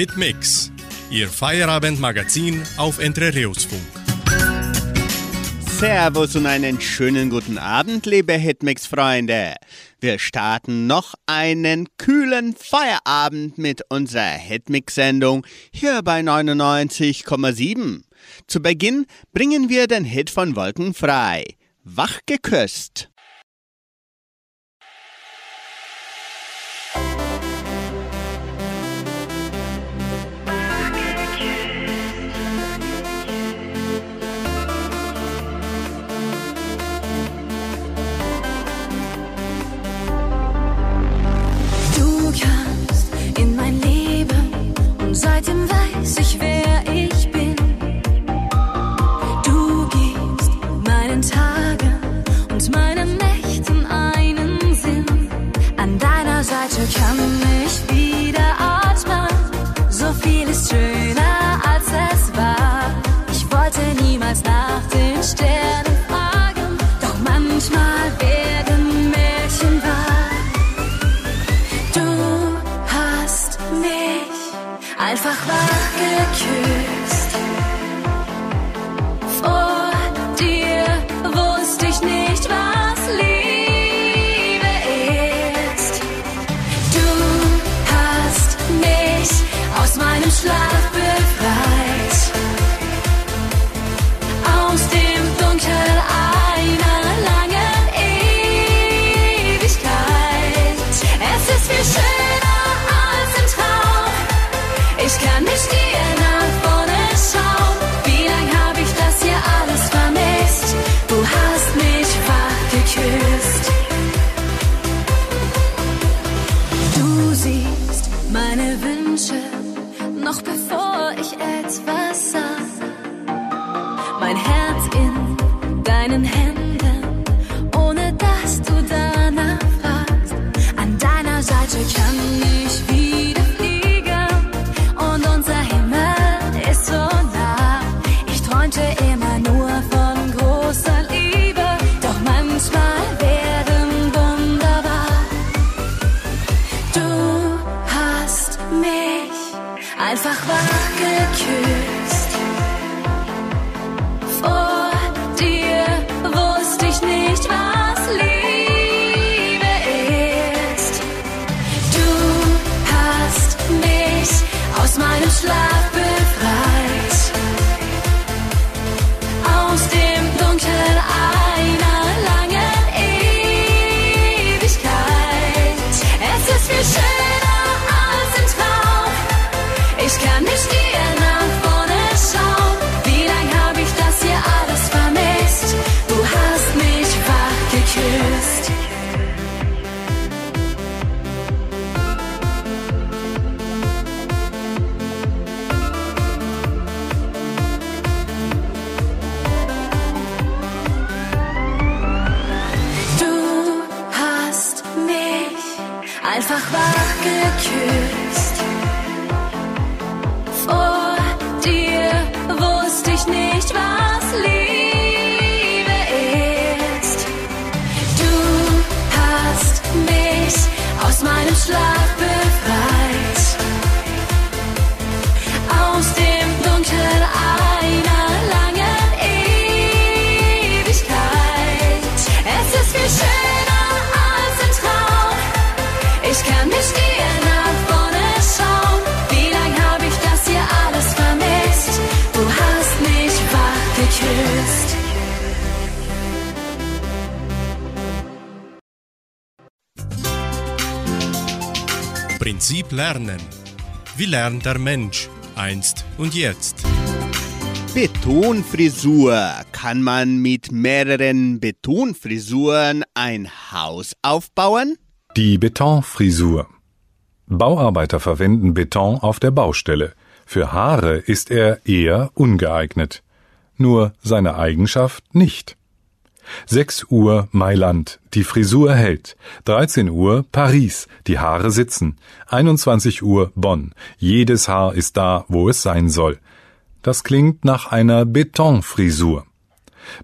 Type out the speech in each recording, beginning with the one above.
Hitmix, Ihr Feierabendmagazin auf Entrerios-Funk. Servus und einen schönen guten Abend, liebe Hitmix-Freunde. Wir starten noch einen kühlen Feierabend mit unserer Hitmix-Sendung hier bei 99,7. Zu Beginn bringen wir den Hit von Wolken frei. Wach geküsst. zich weer. Lernen. Wie lernt der Mensch einst und jetzt? Betonfrisur. Kann man mit mehreren Betonfrisuren ein Haus aufbauen? Die Betonfrisur. Bauarbeiter verwenden Beton auf der Baustelle. Für Haare ist er eher ungeeignet. Nur seine Eigenschaft nicht. 6 Uhr Mailand, die Frisur hält. 13 Uhr Paris, die Haare sitzen. 21 Uhr Bonn, jedes Haar ist da, wo es sein soll. Das klingt nach einer Betonfrisur.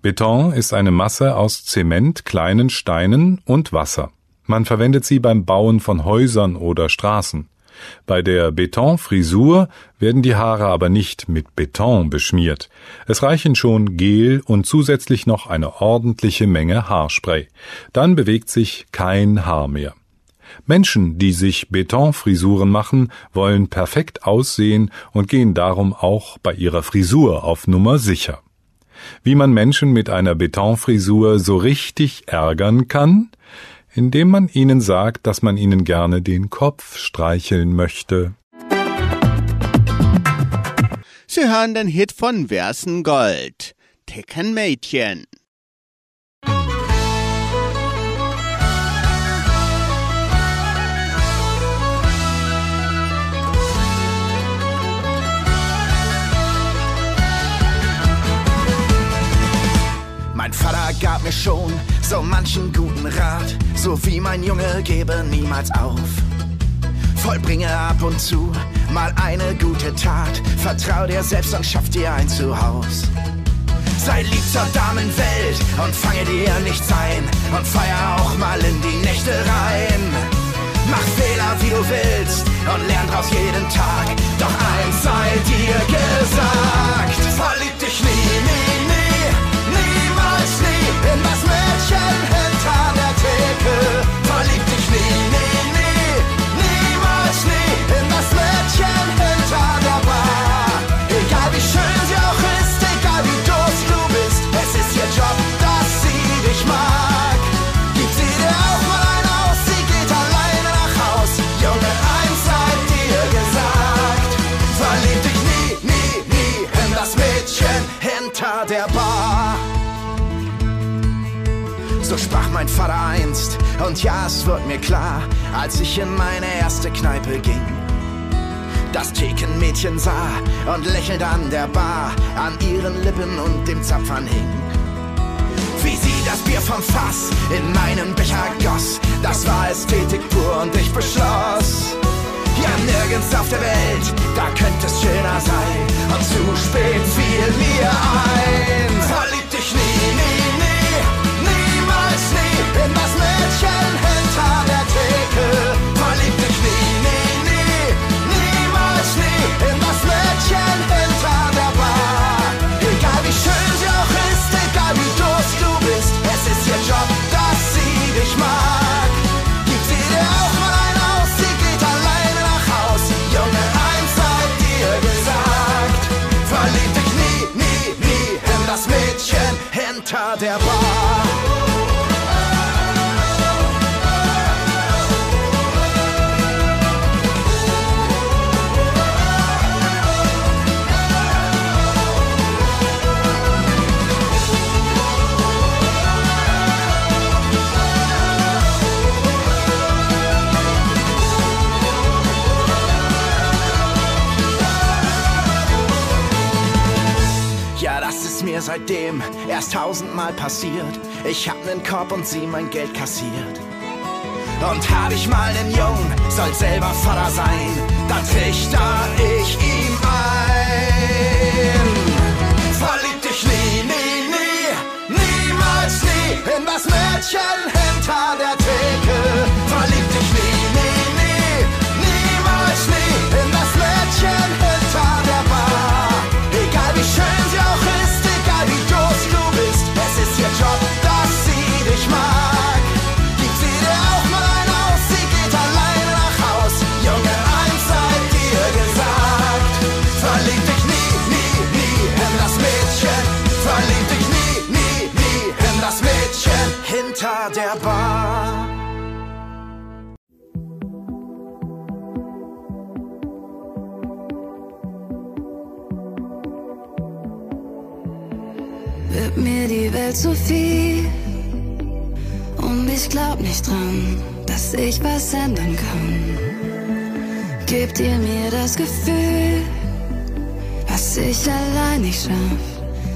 Beton ist eine Masse aus Zement, kleinen Steinen und Wasser. Man verwendet sie beim Bauen von Häusern oder Straßen. Bei der Betonfrisur werden die Haare aber nicht mit Beton beschmiert. Es reichen schon Gel und zusätzlich noch eine ordentliche Menge Haarspray. Dann bewegt sich kein Haar mehr. Menschen, die sich Betonfrisuren machen, wollen perfekt aussehen und gehen darum auch bei ihrer Frisur auf Nummer sicher. Wie man Menschen mit einer Betonfrisur so richtig ärgern kann? Indem man ihnen sagt, dass man ihnen gerne den Kopf streicheln möchte. Sie hören den Hit von Versengold. Ticken Mädchen. Mein Vater gab mir schon so manchen guten Rat, so wie mein Junge gebe niemals auf. Vollbringe ab und zu mal eine gute Tat, vertrau dir selbst und schaff dir ein Zuhause. Sei lieb zur Damenwelt und fange dir nichts ein und feier auch mal in die Nächte rein. Mach Fehler wie du willst und lern draus jeden Tag, doch eins sei dir gesagt, verlieb das Sprach mein Vater einst, und ja, es wird mir klar, als ich in meine erste Kneipe ging. Das Thekenmädchen sah und lächelt an der Bar, an ihren Lippen und dem Zapfern hing. Wie sie das Bier vom Fass in meinen Becher goss, das war Ästhetik pur und ich beschloss. Ja, nirgends auf der Welt, da könnte es schöner sein. Seitdem erst tausendmal passiert. Ich hab nen Korb und sie mein Geld kassiert. Und hab ich mal nen Jungen, soll selber Vater sein, dann trichter ich ihm ein. Verlieb dich nie, nie, nie, niemals nie in das Mädchen hinter der Theke. Die Welt zu viel und ich glaub nicht dran, dass ich was ändern kann. Gebt ihr mir das Gefühl, was ich allein nicht schaff,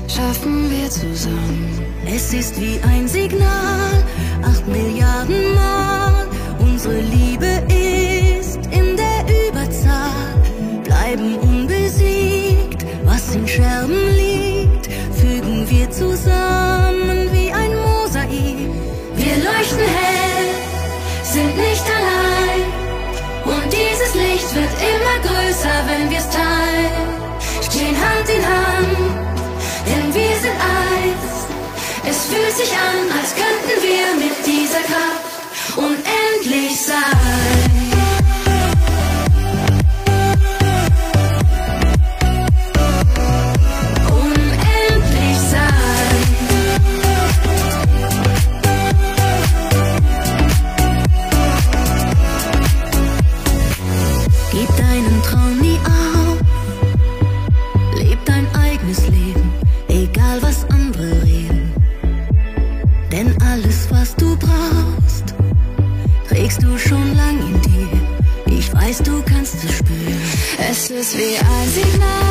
schaffen wir zusammen. Es ist wie ein Signal, acht Milliarden Mal. Unsere Liebe ist in der Überzahl. Bleiben unbesiegt, was in Scherben liegt, wir zusammen wie ein Mosaik. Wir leuchten hell, sind nicht allein. Und dieses Licht wird immer größer, wenn wir's teilen. Stehen Hand in Hand, denn wir sind eins. Es fühlt sich an, als könnten wir mit dieser Kraft unendlich sein. Es ist wie ein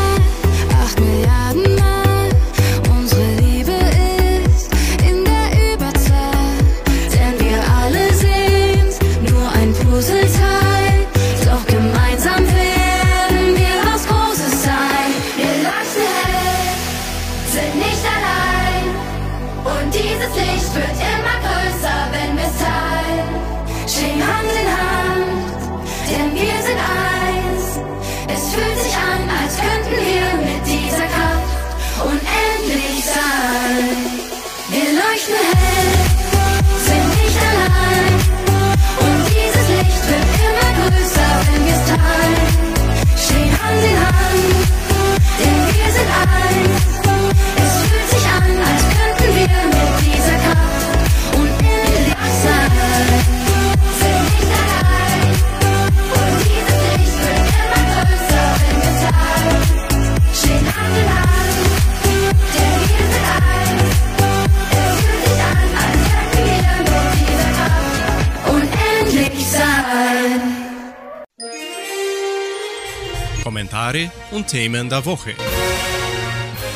Kommentare und Themen der Woche.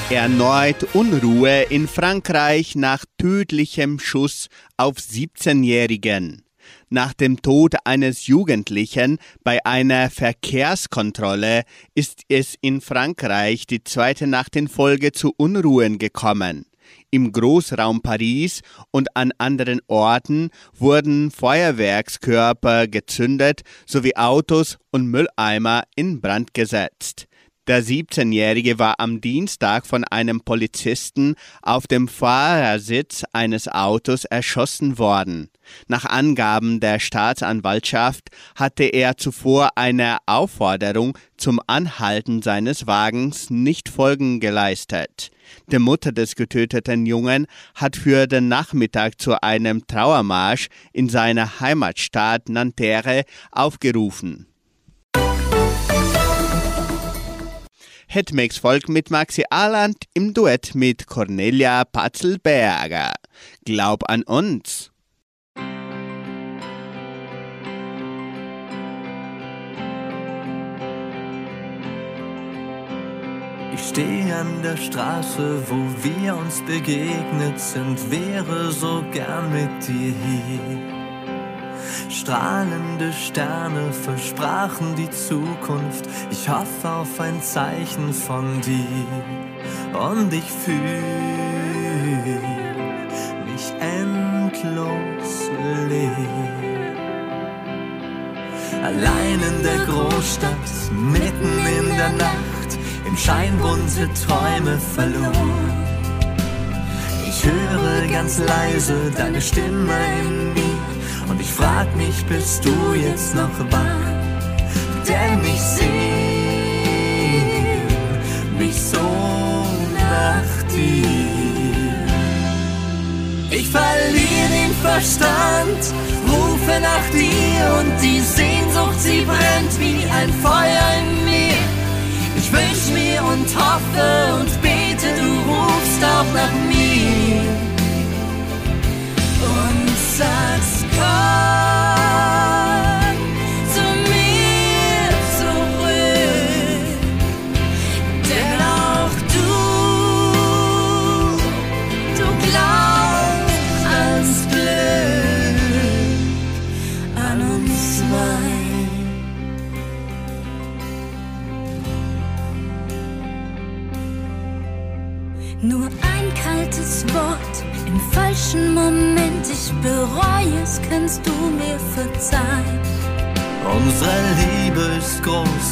Erneut Unruhe in Frankreich nach tödlichem Schuss auf 17-Jährigen. Nach dem Tod eines Jugendlichen bei einer Verkehrskontrolle ist es in Frankreich die zweite Nacht in Folge zu Unruhen gekommen. Im Großraum Paris und an anderen Orten wurden Feuerwerkskörper gezündet sowie Autos und Mülleimer in Brand gesetzt. Der 17-Jährige war am Dienstag von einem Polizisten auf dem Fahrersitz eines Autos erschossen worden. Nach Angaben der Staatsanwaltschaft hatte er zuvor einer Aufforderung zum Anhalten seines Wagens nicht Folgen geleistet. Die Mutter des getöteten Jungen hat für den Nachmittag zu einem Trauermarsch in seiner Heimatstadt Nanterre aufgerufen. Hetmix folgt mit Maxi Arland im Duett mit Cornelia Patzelberger. Glaub an uns. Ich stehe an der Straße, wo wir uns begegnet sind, wäre so gern mit dir hier. Strahlende Sterne versprachen die Zukunft. Ich hoffe auf ein Zeichen von dir. Und ich fühle mich endlos leer. Allein in der Großstadt, mitten in der Nacht, im Schein bunte Träume verloren. Ich höre ganz leise deine Stimme in mir und ich frag mich, bist du jetzt noch wach? Denn ich seh mich so nach dir. Ich verliere den Verstand, rufe nach dir und die Sehnsucht, sie brennt wie ein Feuer in mir. Ich wünsch mir und hoffe und bete, du rufst auch nach mir sagst, komm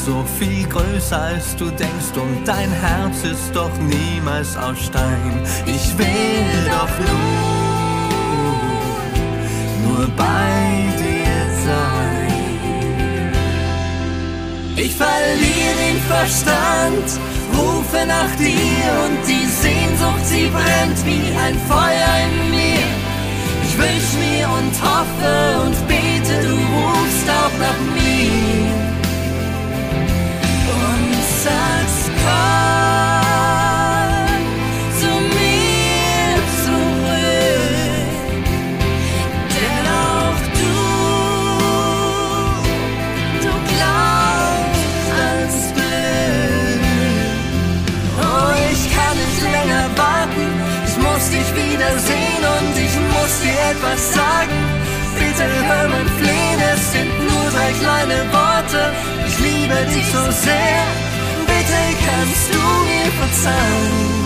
so viel größer als du denkst und dein Herz ist doch niemals aus Stein. Ich will doch nur, nur bei dir sein. Ich verliere den Verstand, rufe nach dir und die Sehnsucht, sie brennt wie ein Feuer in mir. Ich wünsch mir und hoffe und bete, du rufst auch nach mir wiedersehen und ich muss dir etwas sagen. Bitte hör mein Flehen, es sind nur drei kleine Worte. Ich liebe dich so sehr, bitte kannst du mir verzeihen.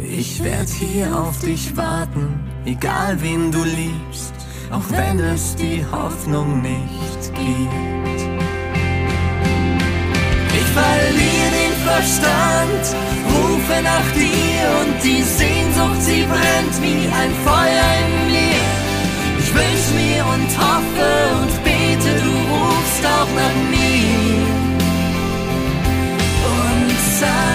Ich werd hier auf dich warten, egal wen du liebst, auch wenn es die Hoffnung nicht gibt. Ich verliere den Verstand, rufe nach dir und die Sehnsucht, sie brennt wie ein Feuer in mir. Ich wünsch mir und hoffe und bete, du rufst auch nach mir und sagst,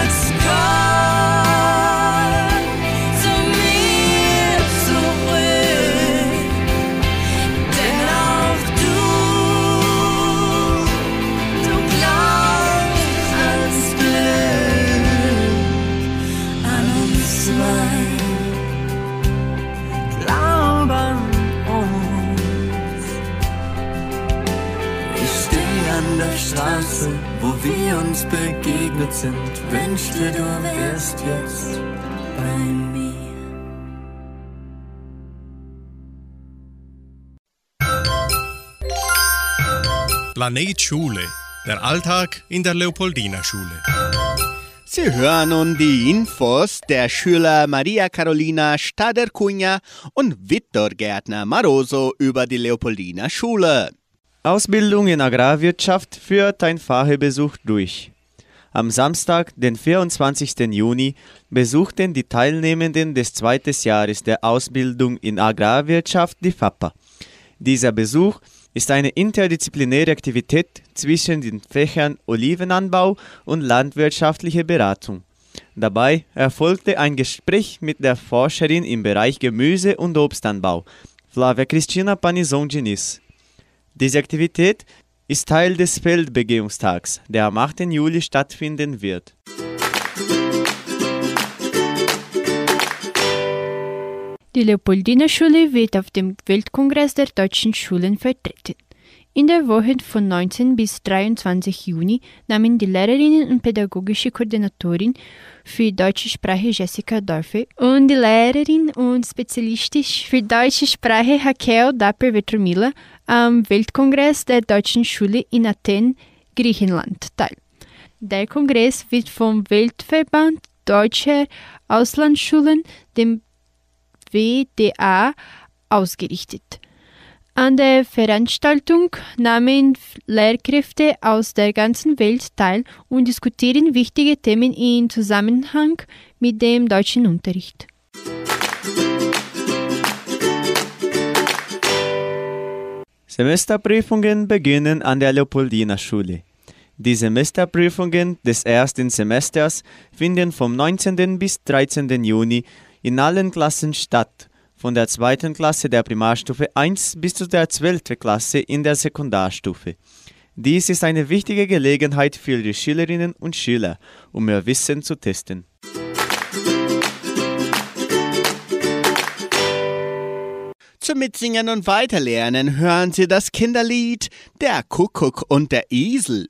wir uns begegnet sind. Wünschte, du wärst jetzt bei mir. Planet Schule. Der Alltag in der Leopoldina Schule. Sie hören nun die Infos der Schüler Maria Carolina Stader-Cunha und Viktor Gärtner Maroso über die Leopoldina Schule. Ausbildung in Agrarwirtschaft führt ein Fahrbesuch durch. Am Samstag, den 24. Juni, besuchten die Teilnehmenden des zweiten Jahres der Ausbildung in Agrarwirtschaft die FAPA. Dieser Besuch ist eine interdisziplinäre Aktivität zwischen den Fächern Olivenanbau und landwirtschaftliche Beratung. Dabei erfolgte ein Gespräch mit der Forscherin im Bereich Gemüse- und Obstanbau, Flavia Cristina Panizon Diniz. Diese Aktivität ist Teil des Feldbegehungstags, der am 8. Juli stattfinden wird. Die Leopoldina Schule wird auf dem Weltkongress der deutschen Schulen vertreten. In der Woche von 19 bis 23 Juni nahmen die Lehrerinnen und pädagogische Koordinatorin für deutsche Sprache Jessica Dorfe und die Lehrerin und Spezialistin für deutsche Sprache Hakel Dapper-Vetromila am Weltkongress der deutschen Schule in Athen, Griechenland teil. Der Kongress wird vom Weltverband Deutscher Auslandsschulen, dem WDA, ausgerichtet. An der Veranstaltung nahmen Lehrkräfte aus der ganzen Welt teil und diskutieren wichtige Themen in Zusammenhang mit dem deutschen Unterricht. Semesterprüfungen beginnen an der Leopoldina Schule. Die Semesterprüfungen des ersten Semesters finden vom 19. bis 13. Juni in allen Klassen statt, von der zweiten Klasse der Primarstufe 1 bis zu der 12. Klasse in der Sekundarstufe. Dies ist eine wichtige Gelegenheit für die Schülerinnen und Schüler, um ihr Wissen zu testen. Zum Mitsingen und Weiterlernen hören Sie das Kinderlied Der Kuckuck und der Esel.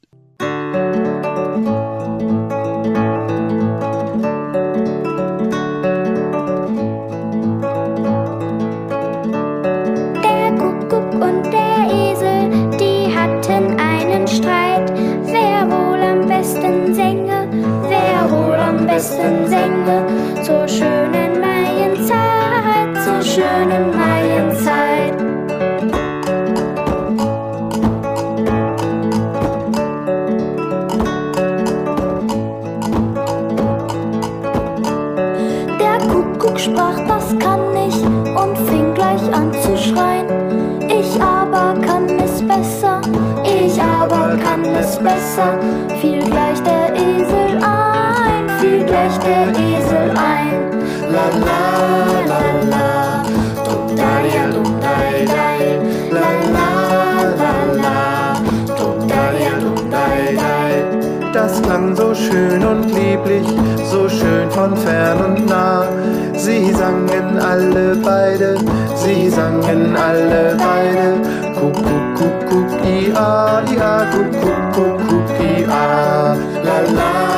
Küssen sende zur schönen Maienzeit, zur schönen Maienzeit. Der Kuckuck sprach, das kann ich und fing gleich an zu schreien. Ich aber kann es besser, ich aber kann es besser, fiel gleich der Esel gleich der Esel ein. La la la la, dum da ja dum dai dai. La la la la, dum da ja dum dai dai. Das klang so schön und lieblich, so schön von fern und nah. Sie sangen alle beide, sie sangen alle beide. Kuckuck, kuckuck, ia, ia, kuckuck, kuckuck, ia. La la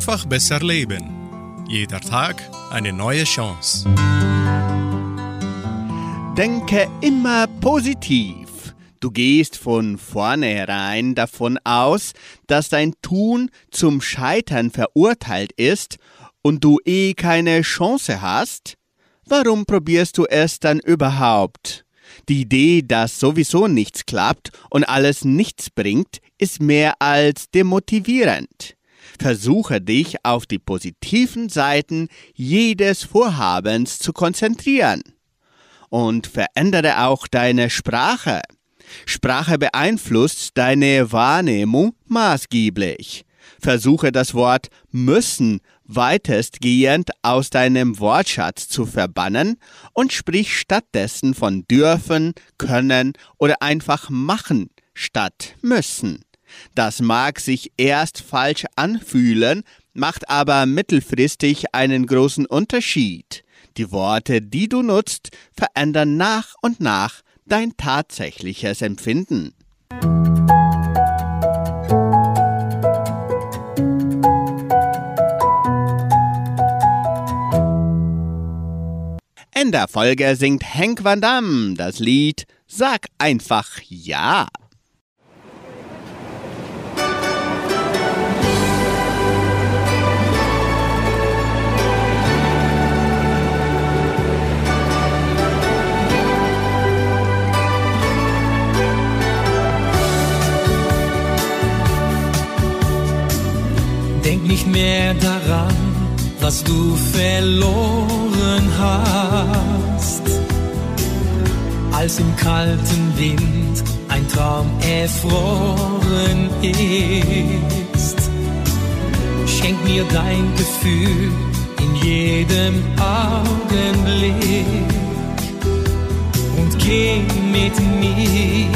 Einfach besser leben. Jeder Tag eine neue Chance. Denke immer positiv. Du gehst von vornherein davon aus, dass dein Tun zum Scheitern verurteilt ist und du eh keine Chance hast. Warum probierst du es dann überhaupt? Die Idee, dass sowieso nichts klappt und alles nichts bringt, ist mehr als demotivierend. Versuche dich auf die positiven Seiten jedes Vorhabens zu konzentrieren. Und verändere auch deine Sprache. Sprache beeinflusst deine Wahrnehmung maßgeblich. Versuche das Wort müssen weitestgehend aus deinem Wortschatz zu verbannen und sprich stattdessen von dürfen, können oder einfach machen statt müssen. Das mag sich erst falsch anfühlen, macht aber mittelfristig einen großen Unterschied. Die Worte, die du nutzt, verändern nach und nach dein tatsächliches Empfinden. In der Folge singt Henk van Damme das Lied Sag einfach Ja. Denk nicht mehr daran, was du verloren hast. Als im kalten Wind ein Traum erfroren ist. Schenk mir dein Gefühl in jedem Augenblick und geh mit mir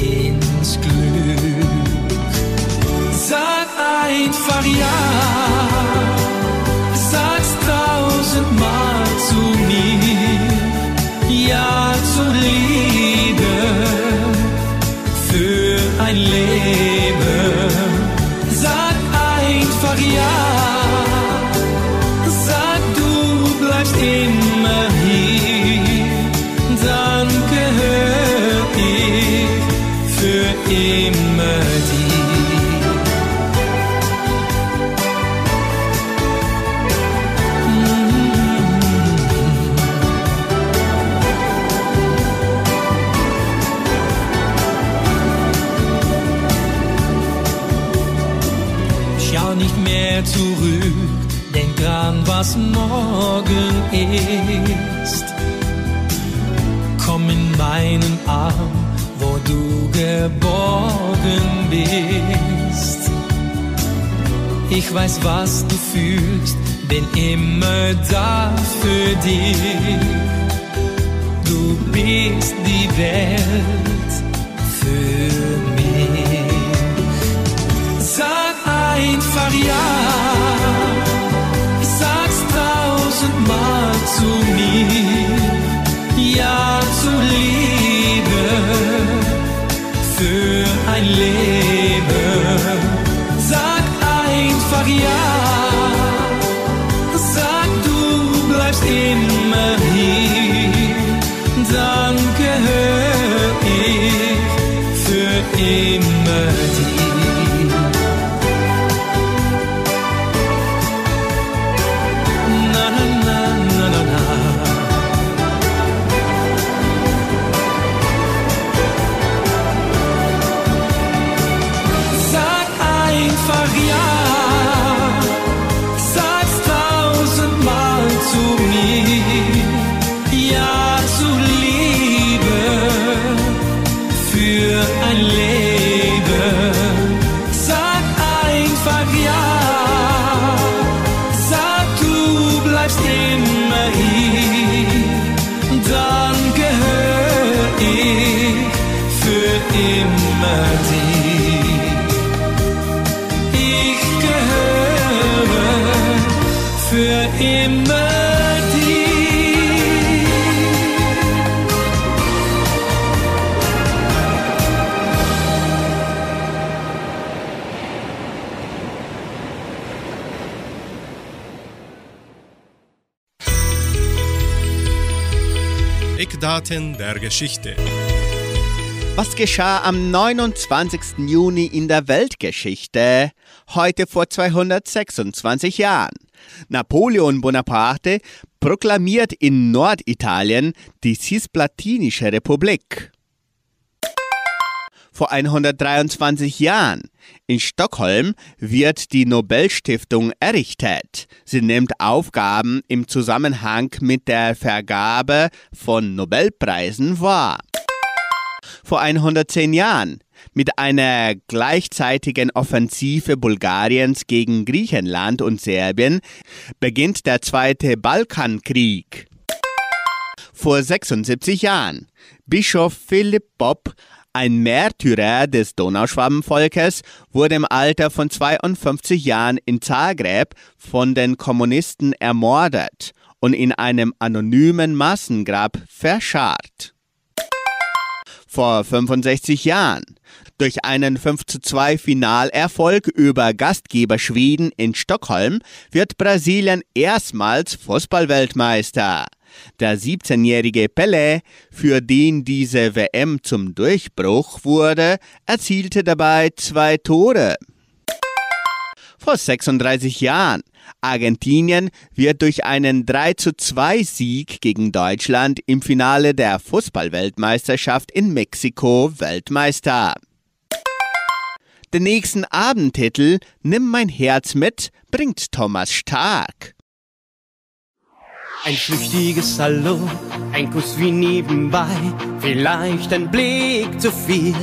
ins Glück. Morgen ist. Komm in meinen Arm, wo du geborgen bist. Ich weiß, was du fühlst, bin immer da für dich. Du bist die Welt für mich. Sag einfach ja, tausendmal zu mir, ja zu Liebe für ein Leben. Eckdaten der Geschichte. Was geschah am 29. Juni in der Weltgeschichte? Heute vor 226 Jahren. Napoleon Bonaparte proklamiert in Norditalien die Cisplatinische Republik. Vor 123 Jahren. In Stockholm wird die Nobelstiftung errichtet. Sie nimmt Aufgaben im Zusammenhang mit der Vergabe von Nobelpreisen wahr. Vor 110 Jahren. Mit einer gleichzeitigen Offensive Bulgariens gegen Griechenland und Serbien beginnt der Zweite Balkankrieg. Vor 76 Jahren. Bischof Philipp Bob ein Märtyrer des Donauschwabenvolkes wurde im Alter von 52 Jahren in Zagreb von den Kommunisten ermordet und in einem anonymen Massengrab verscharrt. Vor 65 Jahren. Durch einen 5 zu 2 Finalerfolg über Gastgeber Schweden in Stockholm wird Brasilien erstmals Fußballweltmeister. Der 17-jährige Pelé, für den diese WM zum Durchbruch wurde, erzielte dabei zwei Tore. Vor 36 Jahren. Argentinien wird durch einen 3 zu 2 Sieg gegen Deutschland im Finale der Fußballweltmeisterschaft in Mexiko Weltmeister. Den nächsten Abendtitel Nimm mein Herz mit bringt Thomas Stark. Ein flüchtiges Hallo, ein Kuss wie nebenbei, vielleicht ein Blick zu viel.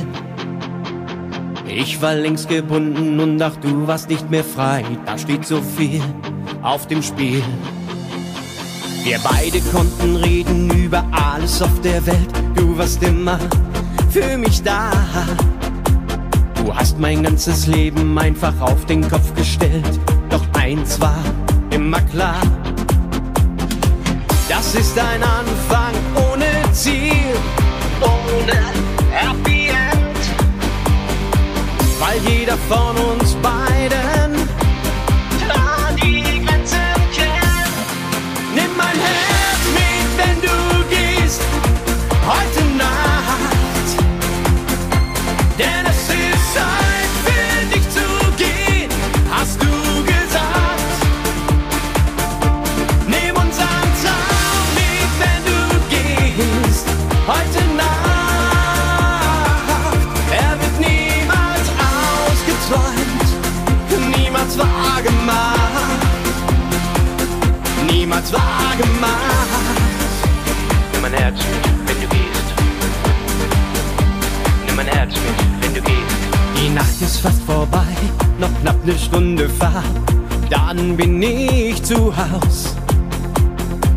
Ich war längst gebunden und ach du warst nicht mehr frei, da steht so viel auf dem Spiel. Wir beide konnten reden über alles auf der Welt, du warst immer für mich da. Du hast mein ganzes Leben einfach auf den Kopf gestellt, doch eins war immer klar. Das ist ein Anfang ohne Ziel, ohne Happy End. Weil jeder von uns beiden Haus.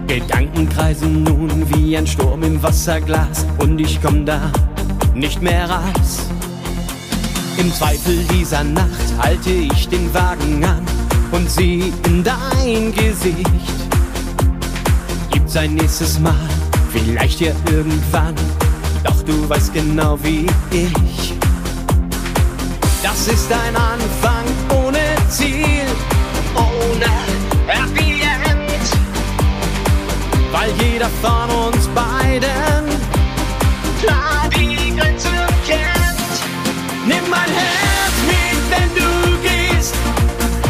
Gedanken kreisen nun wie ein Sturm im Wasserglas und ich komm da nicht mehr raus. Im Zweifel dieser Nacht halte ich den Wagen an und sieh in dein Gesicht. Gibt's ein nächstes Mal, vielleicht ja irgendwann, doch du weißt genau wie ich. Das ist ein Anfang ohne Ziel, ohne Happy. Weil jeder von uns beiden klar die Grenzen kennt. Nimm mein Herz mit, wenn du gehst,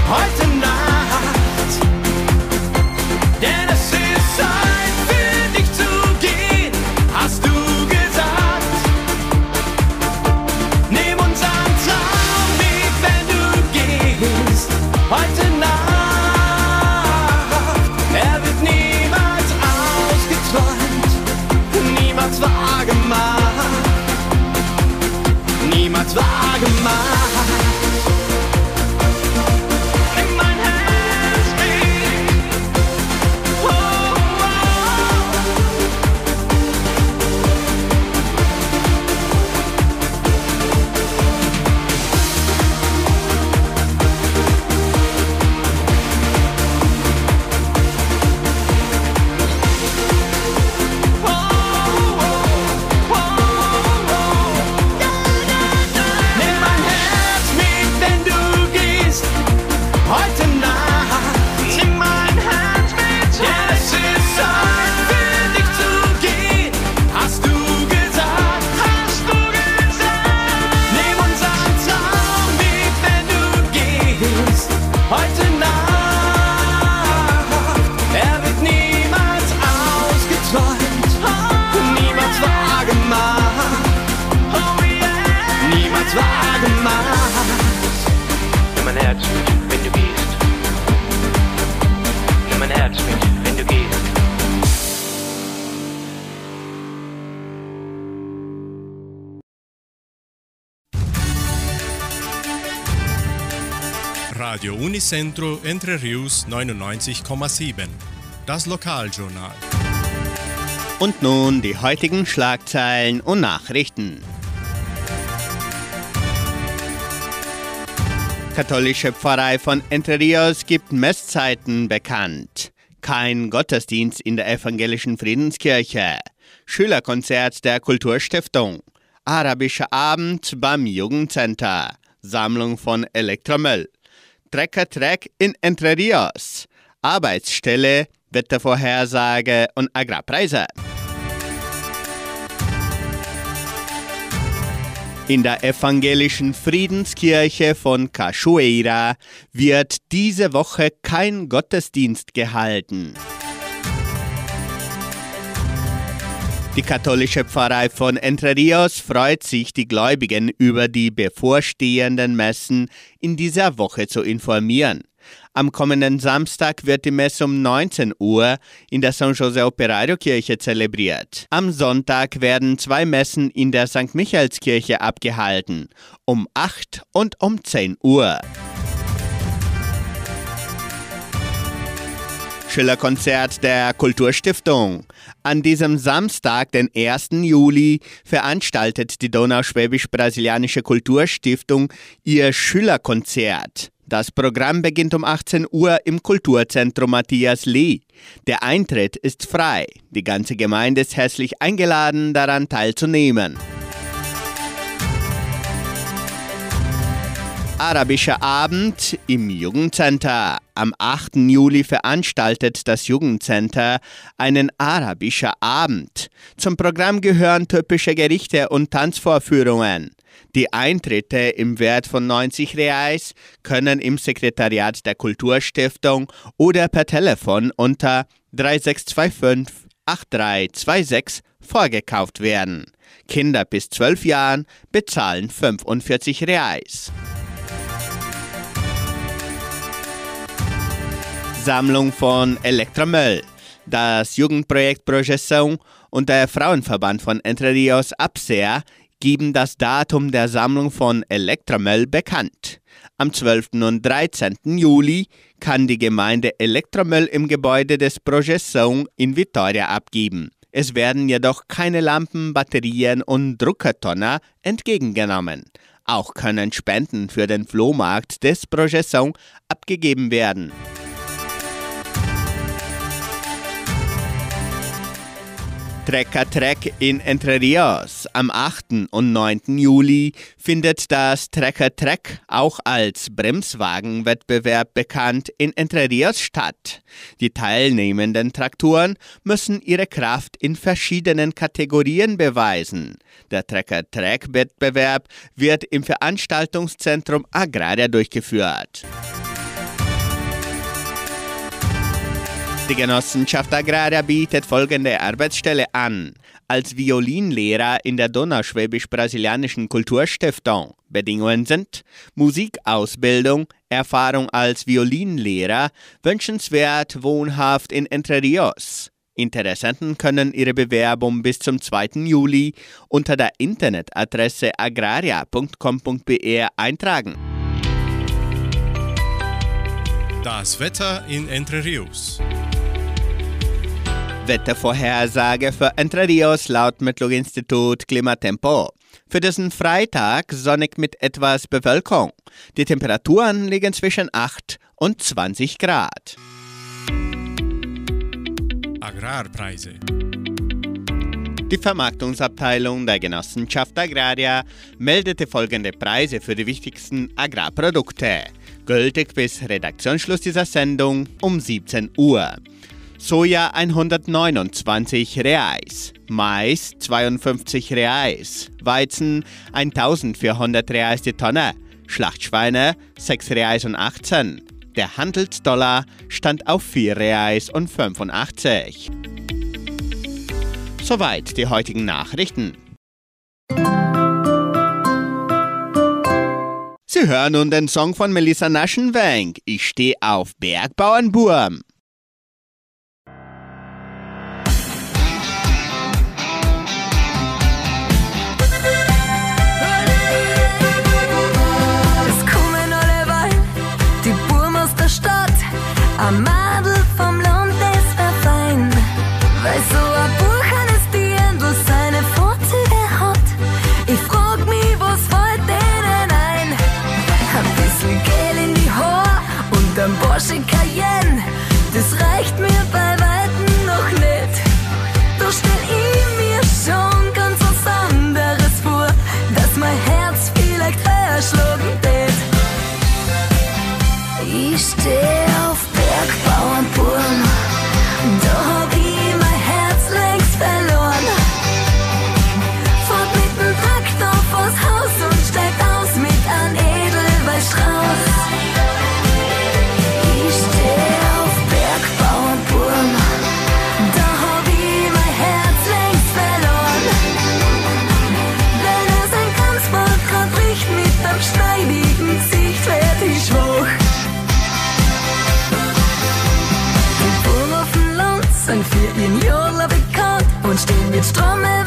heute Unicentro Entre Rius 99,7. Das Lokaljournal. Und nun die heutigen Schlagzeilen und Nachrichten. Katholische Pfarrei von Entre Rios gibt Messzeiten bekannt. Kein Gottesdienst in der evangelischen Friedenskirche. Schülerkonzert der Kulturstiftung. Arabischer Abend beim Jugendcenter. Sammlung von Elektromüll. Trecker Treck in Entre Rios. Arbeitsstelle, Wettervorhersage und Agrarpreise. In der evangelischen Friedenskirche von Cachoeira wird diese Woche kein Gottesdienst gehalten. Die katholische Pfarrei von Entre Rios freut sich, die Gläubigen über die bevorstehenden Messen in dieser Woche zu informieren. Am kommenden Samstag wird die Messe um 19 Uhr in der San Jose Operario Kirche zelebriert. Am Sonntag werden zwei Messen in der St. Michaelskirche abgehalten, um 8 und um 10 Uhr. Schillerkonzert der Kulturstiftung. An diesem Samstag, den 1. Juli, veranstaltet die Donauschwäbisch-Brasilianische Kulturstiftung ihr Schillerkonzert. Das Programm beginnt um 18 Uhr im Kulturzentrum Matthias Lee. Der Eintritt ist frei. Die ganze Gemeinde ist herzlich eingeladen, daran teilzunehmen. Arabischer Abend im Jugendcenter. Am 8. Juli veranstaltet das Jugendcenter einen Arabischer Abend. Zum Programm gehören typische Gerichte und Tanzvorführungen. Die Eintritte im Wert von 90 Reais können im Sekretariat der Kulturstiftung oder per Telefon unter 3625 8326 vorgekauft werden. Kinder bis 12 Jahren bezahlen 45 Reais. Sammlung von Elektromüll. Das Jugendprojekt Projeção und der Frauenverband von Entre Rios Absea geben das Datum der Sammlung von Elektromüll bekannt. Am 12. und 13. Juli kann die Gemeinde Elektromüll im Gebäude des Projeção in Vitoria abgeben. Es werden jedoch keine Lampen, Batterien und Druckertonner entgegengenommen. Auch können Spenden für den Flohmarkt des Projeção abgegeben werden. Trecker Trek in Entre Rios. Am 8. und 9. Juli findet das Trecker Trek, auch als Bremswagenwettbewerb bekannt, in Entre Rios statt. Die teilnehmenden Traktoren müssen ihre Kraft in verschiedenen Kategorien beweisen. Der Trecker Trek Wettbewerb wird im Veranstaltungszentrum Agraria durchgeführt. Die Genossenschaft Agraria bietet folgende Arbeitsstelle an. Als Violinlehrer in der Donauschwäbisch-Brasilianischen Kulturstiftung. Bedingungen sind Musikausbildung, Erfahrung als Violinlehrer, wünschenswert wohnhaft in Entre Rios. Interessenten können ihre Bewerbung bis zum 2. Juli unter der Internetadresse agraria.com.br eintragen. Das Wetter in Entre Rios. Wettervorhersage für Entre Rios laut Metlog-Institut Klimatempo. Für diesen Freitag sonnig mit etwas Bewölkung. Die Temperaturen liegen zwischen 8 und 20 Grad. Agrarpreise. Die Vermarktungsabteilung der Genossenschaft Agraria meldete folgende Preise für die wichtigsten Agrarprodukte. Gültig bis Redaktionsschluss dieser Sendung um 17 Uhr. Soja 129 Reais, Mais 52 Reais, Weizen 1400 Reais die Tonne, Schlachtschweine 6 Reais und 18. Der Handelsdollar stand auf 4 Reais und 85. Soweit die heutigen Nachrichten. Sie hören nun den Song von Melissa Naschenwenk. Ich stehe auf Bergbauernburm. I'm und stehen mit Trommel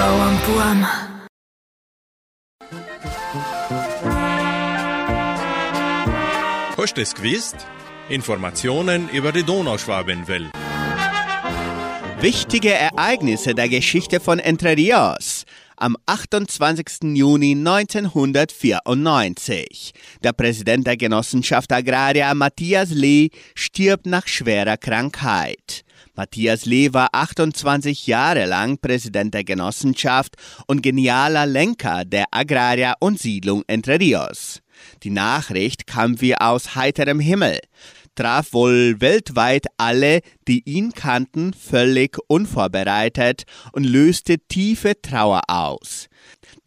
Bergbauernburm. Hast du es gewusst? Informationen über die Donauschwabenwelle. Wichtige Ereignisse der Geschichte von Entre Rios. Am 28. Juni 1994. Der Präsident der Genossenschaft Agraria, Matthias Lee, stirbt nach schwerer Krankheit. Matthias Lee war 28 Jahre lang Präsident der Genossenschaft und genialer Lenker der Agraria und Siedlung Entre Rios. Die Nachricht kam wie aus heiterem Himmel, traf wohl weltweit alle, die ihn kannten, völlig unvorbereitet und löste tiefe Trauer aus.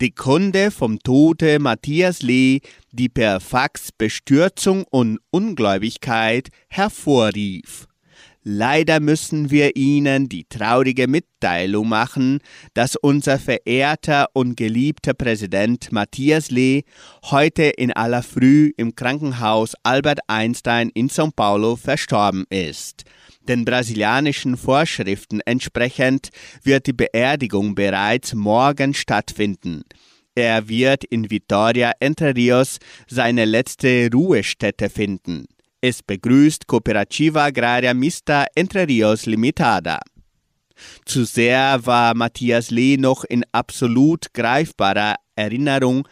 Die Kunde vom Tode Matthias Lee, die per Fax Bestürzung und Ungläubigkeit hervorrief. Leider müssen wir Ihnen die traurige Mitteilung machen, dass unser verehrter und geliebter Präsident Matthias Lee heute in aller Früh im Krankenhaus Albert Einstein in São Paulo verstorben ist. Den brasilianischen Vorschriften entsprechend wird die Beerdigung bereits morgen stattfinden. Er wird in Vitoria Entre Rios seine letzte Ruhestätte finden. Es begrüßt Cooperativa Agraria Mista Entre Rios Limitada. Zu sehr war Matthias Lee noch in absolut greifbarer Erinnerung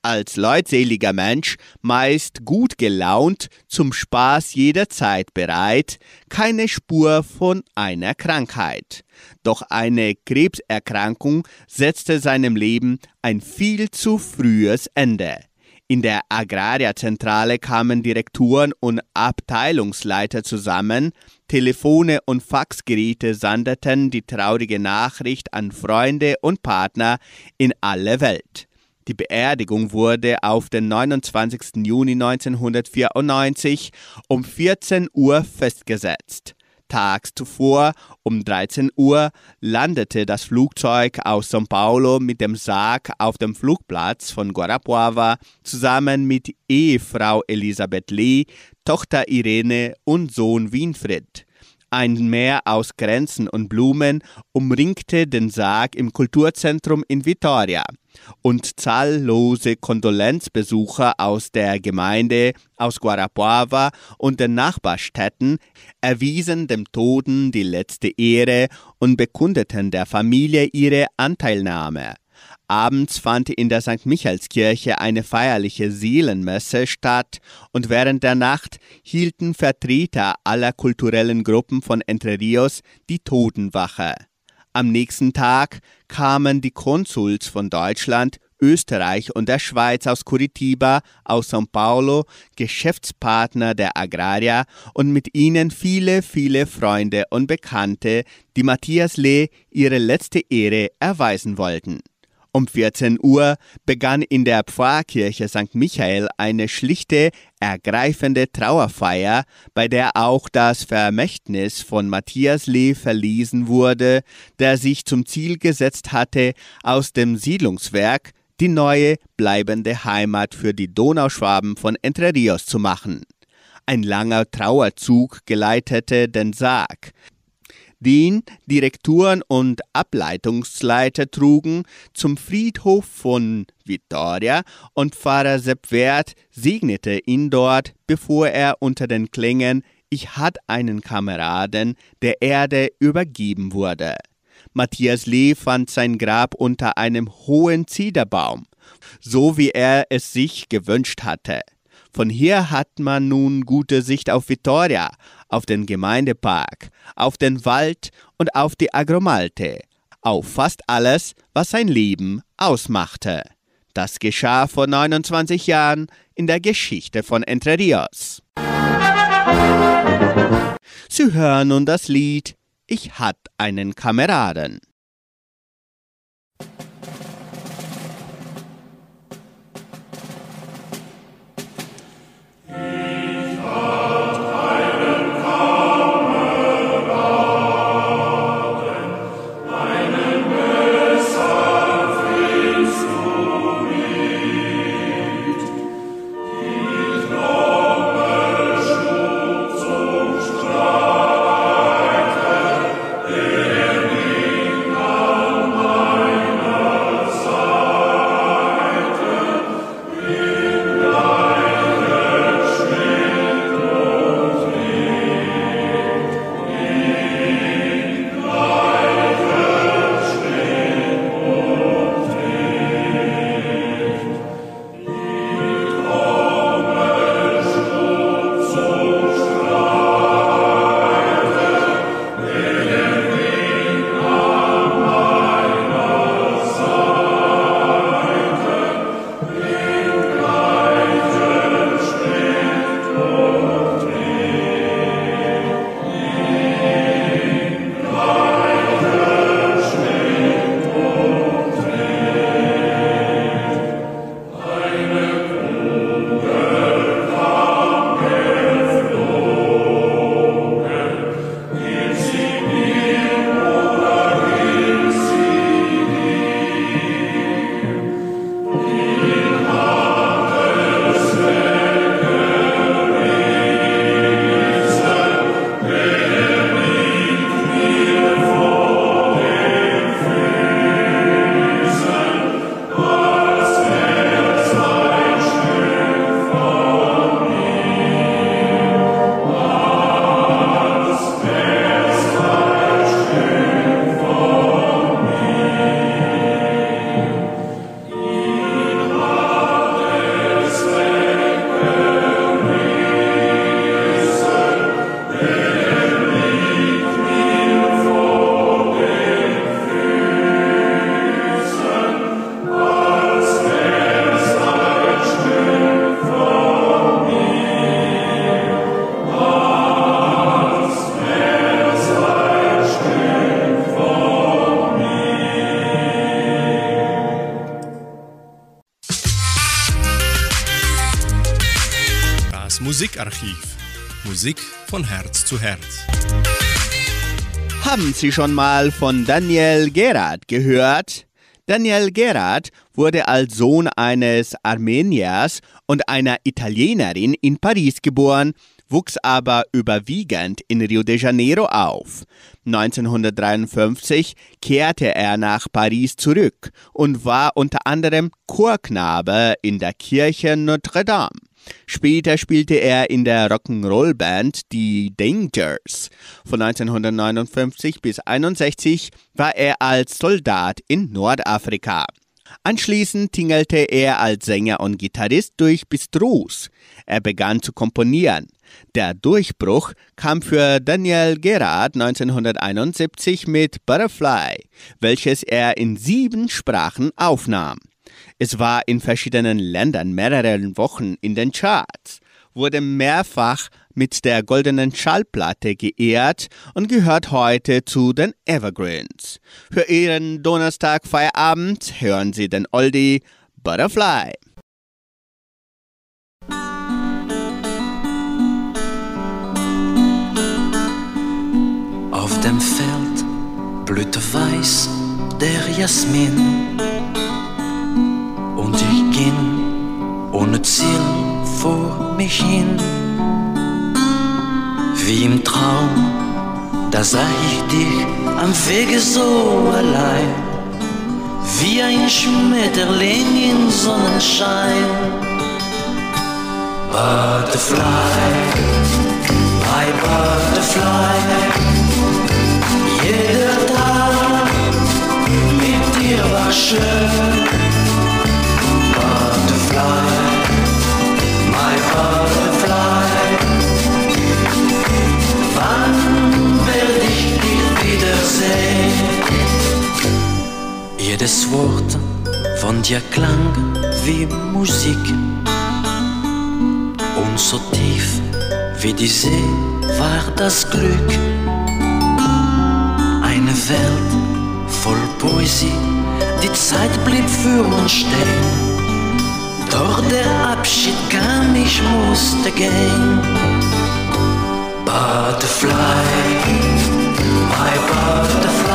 als leutseliger Mensch, meist gut gelaunt, zum Spaß jederzeit bereit, keine Spur von einer Krankheit. Doch eine Krebserkrankung setzte seinem Leben ein viel zu frühes Ende. In der Agrarierzentrale kamen Direktoren und Abteilungsleiter zusammen, Telefone und Faxgeräte sandeten die traurige Nachricht an Freunde und Partner in alle Welt. Die Beerdigung wurde auf den 29. Juni 1994 um 14 Uhr festgesetzt. Tags zuvor um 13 Uhr landete das Flugzeug aus São Paulo mit dem Sarg auf dem Flugplatz von Guarapuava zusammen mit Ehefrau Elisabeth Lee, Tochter Irene und Sohn Winfried. Ein Meer aus Kränzen und Blumen umringte den Sarg im Kulturzentrum in Vitoria und zahllose Kondolenzbesucher aus der Gemeinde, aus Guarapuava und den Nachbarstädten erwiesen dem Toten die letzte Ehre und bekundeten der Familie ihre Anteilnahme. Abends fand in der St. Michaelskirche eine feierliche Seelenmesse statt und während der Nacht hielten Vertreter aller kulturellen Gruppen von Entre Rios die Totenwache. Am nächsten Tag kamen die Konsuls von Deutschland, Österreich und der Schweiz aus Curitiba, aus São Paulo, Geschäftspartner der Agraria und mit ihnen viele, viele Freunde und Bekannte, die Matthias Lee ihre letzte Ehre erweisen wollten. Um 14 Uhr begann in der Pfarrkirche St. Michael eine schlichte, ergreifende Trauerfeier, bei der auch das Vermächtnis von Matthias Lee verlesen wurde, der sich zum Ziel gesetzt hatte, aus dem Siedlungswerk die neue, bleibende Heimat für die Donauschwaben von Entre Rios zu machen. Ein langer Trauerzug geleitete den Sarg den Direktoren und Ableitungsleiter trugen, zum Friedhof von Vitoria und Pfarrer Sepp Wert segnete ihn dort, bevor er unter den Klängen Ich hat einen Kameraden der Erde übergeben wurde. Matthias Lee fand sein Grab unter einem hohen Zederbaum, so wie er es sich gewünscht hatte. Von hier hat man nun gute Sicht auf Vitoria, auf den Gemeindepark, auf den Wald und auf die Agromalte, auf fast alles, was sein Leben ausmachte. Das geschah vor 29 Jahren in der Geschichte von Entre Rios. Sie hören nun das Lied Ich hat einen Kameraden. Zu Herz. Haben Sie schon mal von Daniel Gerard gehört? Daniel Gerard wurde als Sohn eines Armeniers und einer Italienerin in Paris geboren, wuchs aber überwiegend in Rio de Janeiro auf. 1953 kehrte er nach Paris zurück und war unter anderem Chorknabe in der Kirche Notre Dame. Später spielte er in der Rock'n'Roll-Band Die Dangers. Von 1959 bis 1961 war er als Soldat in Nordafrika. Anschließend tingelte er als Sänger und Gitarrist durch Bistros. Er begann zu komponieren. Der Durchbruch kam für Daniel Gerard 1971 mit Butterfly, welches er in sieben Sprachen aufnahm. Es war in verschiedenen Ländern mehrere Wochen in den Charts, wurde mehrfach mit der goldenen Schallplatte geehrt und gehört heute zu den Evergreens. Für Ihren Donnerstag Feierabend hören Sie den Oldie Butterfly. Auf dem Feld blühte weiß der Jasmin ging ohne Ziel vor mich hin. Wie im Traum, da sah ich dich am Wege so allein, wie ein Schmetterling im Sonnenschein. Butterfly, my Butterfly, jeder Tag mit dir war schön. Jedes Wort von dir klang wie Musik und so tief wie die See war das Glück. Eine Welt voll Poesie, die Zeit blieb für uns stehen. Doch der Abschied kam, ich musste gehen. Butterfly, my Butterfly,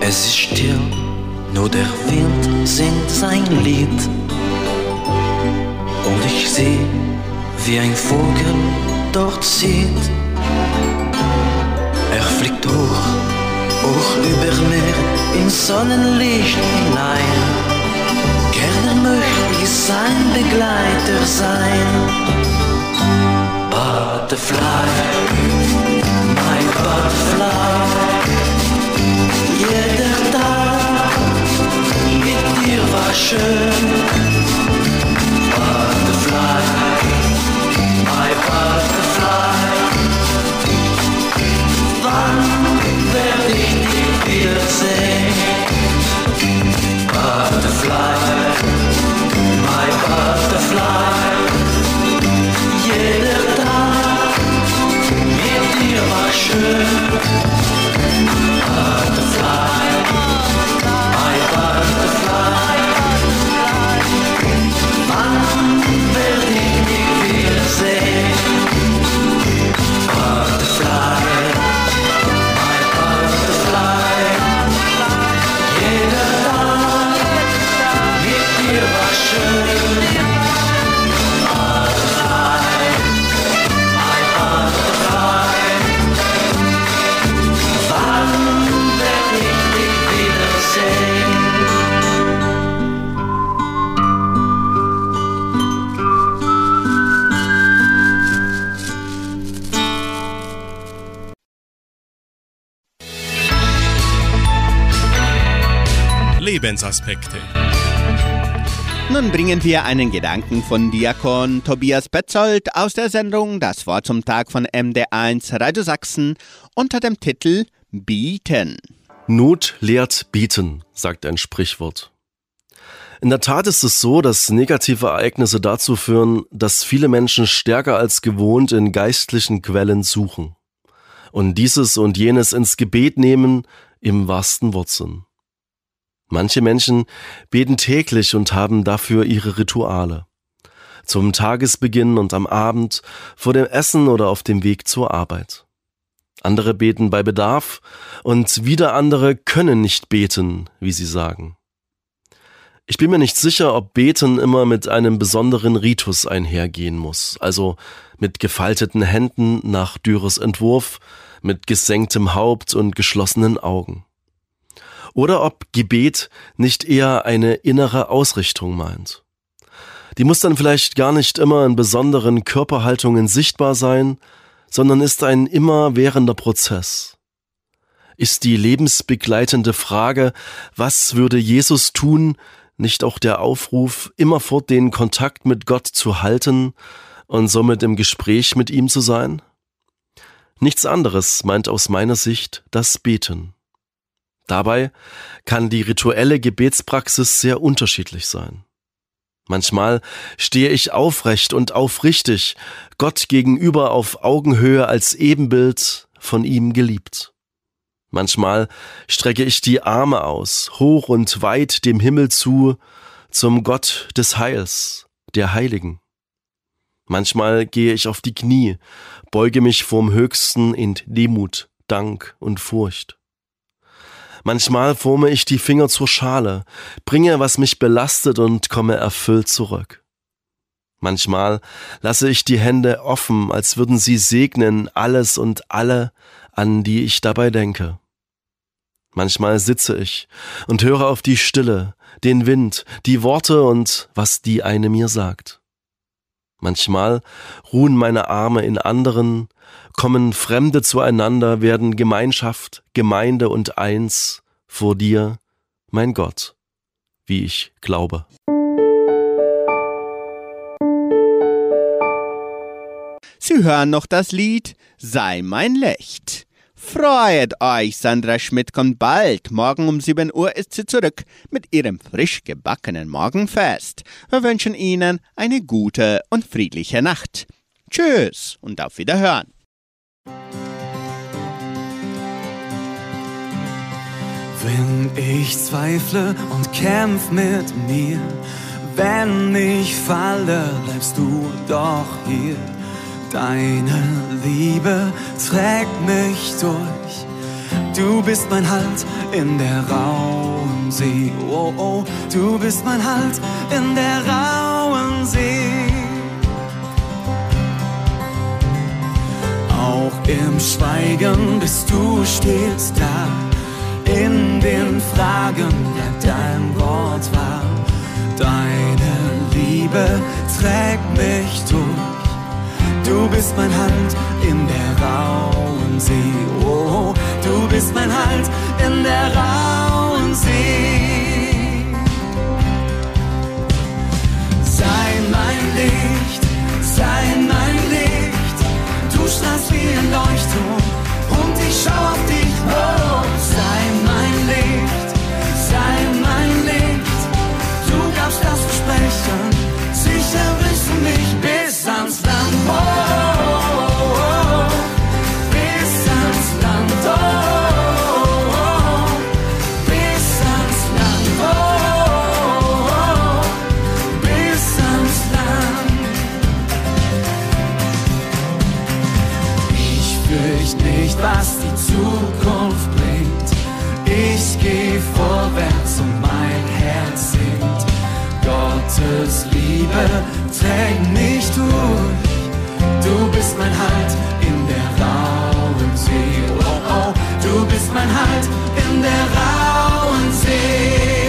Es ist still, nur der Wind singt sein Lied. Und ich seh, wie ein Vogel dort zieht. Er fliegt hoch, hoch über mir ins Sonnenlicht hinein. Gerne möchte ich sein Begleiter sein. Butterfly, my Butterfly. Jeder Tag mit dir war schön. Butterfly, my Butterfly. Wann war Nun bringen wir einen Gedanken von Diakon Tobias Petzold aus der Sendung Das Wort zum Tag von MD1 Radio Sachsen unter dem Titel Bieten. Not lehrt bieten, sagt ein Sprichwort. In der Tat ist es so, dass negative Ereignisse dazu führen, dass viele Menschen stärker als gewohnt in geistlichen Quellen suchen und dieses und jenes ins Gebet nehmen im wahrsten Wortsinn. Manche Menschen beten täglich und haben dafür ihre Rituale. Zum Tagesbeginn und am Abend, vor dem Essen oder auf dem Weg zur Arbeit. Andere beten bei Bedarf und wieder andere können nicht beten, wie sie sagen. Ich bin mir nicht sicher, ob Beten immer mit einem besonderen Ritus einhergehen muss, also mit gefalteten Händen nach Dürres Entwurf, mit gesenktem Haupt und geschlossenen Augen. Oder ob Gebet nicht eher eine innere Ausrichtung meint. Die muss dann vielleicht gar nicht immer in besonderen Körperhaltungen sichtbar sein, sondern ist ein immerwährender Prozess. Ist die lebensbegleitende Frage, was würde Jesus tun, nicht auch der Aufruf, immerfort den Kontakt mit Gott zu halten und somit im Gespräch mit ihm zu sein? Nichts anderes meint aus meiner Sicht das Beten. Dabei kann die rituelle Gebetspraxis sehr unterschiedlich sein. Manchmal stehe ich aufrecht und aufrichtig, Gott gegenüber auf Augenhöhe als Ebenbild von ihm geliebt. Manchmal strecke ich die Arme aus, hoch und weit dem Himmel zu, zum Gott des Heils, der Heiligen. Manchmal gehe ich auf die Knie, beuge mich vorm Höchsten in Demut, Dank und Furcht. Manchmal forme ich die Finger zur Schale, bringe, was mich belastet und komme erfüllt zurück. Manchmal lasse ich die Hände offen, als würden sie segnen alles und alle, an die ich dabei denke. Manchmal sitze ich und höre auf die Stille, den Wind, die Worte und was die eine mir sagt. Manchmal ruhen meine Arme in anderen, kommen Fremde zueinander, werden Gemeinschaft, Gemeinde und eins vor dir, mein Gott, wie ich glaube. Sie hören noch das Lied Sei mein Licht. Freut euch, Sandra Schmidt kommt bald. Morgen um 7 Uhr ist sie zurück mit ihrem frisch gebackenen Morgenfest. Wir wünschen Ihnen eine gute und friedliche Nacht. Tschüss und auf Wiederhören. Wenn ich zweifle und kämpf mit mir, wenn ich falle, bleibst du doch hier. Deine Liebe trägt mich durch. Du bist mein Halt in der rauen See. Oh, oh, du bist mein Halt in der rauen See. Auch im Schweigen bist du stets da. In den Fragen bleibt dein Wort wahr. Deine Liebe trägt mich durch. Du bist mein Halt in der rauen See. Oh, du bist mein Halt in der rauen See. Sei mein Licht, sei mein Licht. Du strahlst wie ein Leuchtturm und ich schau auf dich hoch. Sei mein Licht, sei mein Licht. Du gabst das Versprechen, sicher bringst du mich bis ans Land. Oh, oh, Gottes Liebe trägt mich durch. Du bist mein Halt in der rauen See. Oh, oh, du bist mein Halt in der rauen See.